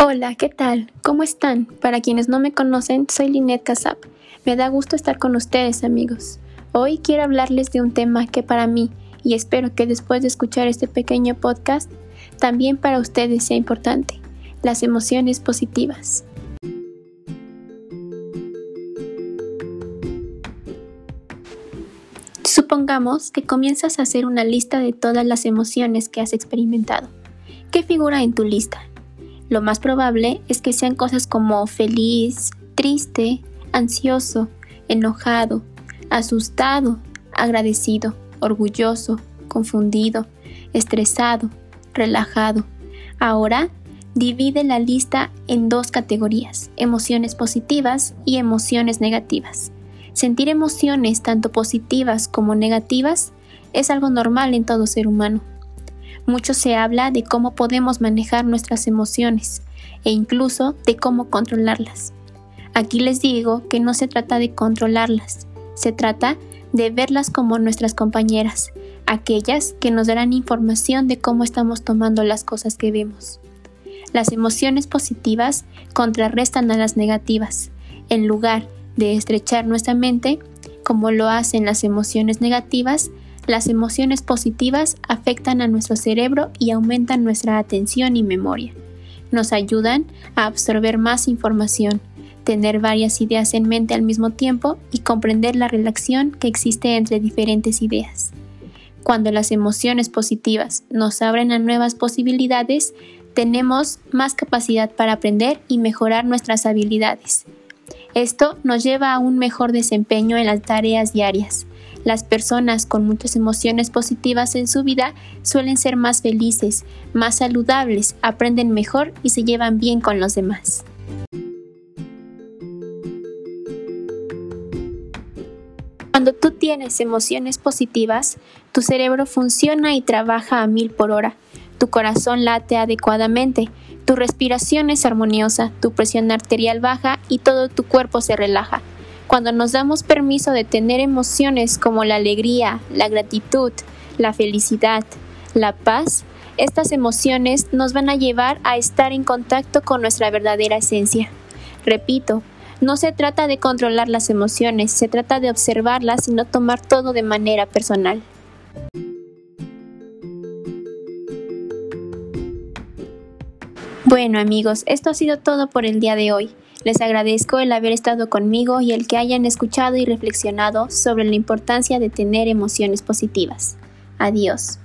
Hola, ¿qué tal? ¿Cómo están? Para quienes no me conocen, soy Linet Casap. Me da gusto estar con ustedes, amigos. Hoy quiero hablarles de un tema que para mí, y espero que después de escuchar este pequeño podcast, también para ustedes sea importante, las emociones positivas. Supongamos que comienzas a hacer una lista de todas las emociones que has experimentado. ¿Qué figura en tu lista? Lo más probable es que sean cosas como feliz, triste, ansioso, enojado, asustado, agradecido, orgulloso, confundido, estresado, relajado. Ahora, divide la lista en dos categorías, emociones positivas y emociones negativas. Sentir emociones tanto positivas como negativas es algo normal en todo ser humano. Mucho se habla de cómo podemos manejar nuestras emociones e incluso de cómo controlarlas. Aquí les digo que no se trata de controlarlas, se trata de verlas como nuestras compañeras, aquellas que nos darán información de cómo estamos tomando las cosas que vemos. Las emociones positivas contrarrestan a las negativas. En lugar de estrechar nuestra mente, como lo hacen las emociones negativas, las emociones positivas afectan a nuestro cerebro y aumentan nuestra atención y memoria. Nos ayudan a absorber más información, tener varias ideas en mente al mismo tiempo y comprender la relación que existe entre diferentes ideas. Cuando las emociones positivas nos abren a nuevas posibilidades, tenemos más capacidad para aprender y mejorar nuestras habilidades. Esto nos lleva a un mejor desempeño en las tareas diarias, las personas con muchas emociones positivas en su vida suelen ser más felices, más saludables, aprenden mejor y se llevan bien con los demás. Cuando tú tienes emociones positivas, tu cerebro funciona y trabaja a mil por hora, tu corazón late adecuadamente, tu respiración es armoniosa, tu presión arterial baja y todo tu cuerpo se relaja. Cuando nos damos permiso de tener emociones como la alegría, la gratitud, la felicidad, la paz, estas emociones nos van a llevar a estar en contacto con nuestra verdadera esencia. Repito, no se trata de controlar las emociones, se trata de observarlas y no tomar todo de manera personal. Bueno amigos, esto ha sido todo por el día de hoy. Les agradezco el haber estado conmigo y el que hayan escuchado y reflexionado sobre la importancia de tener emociones positivas. Adiós.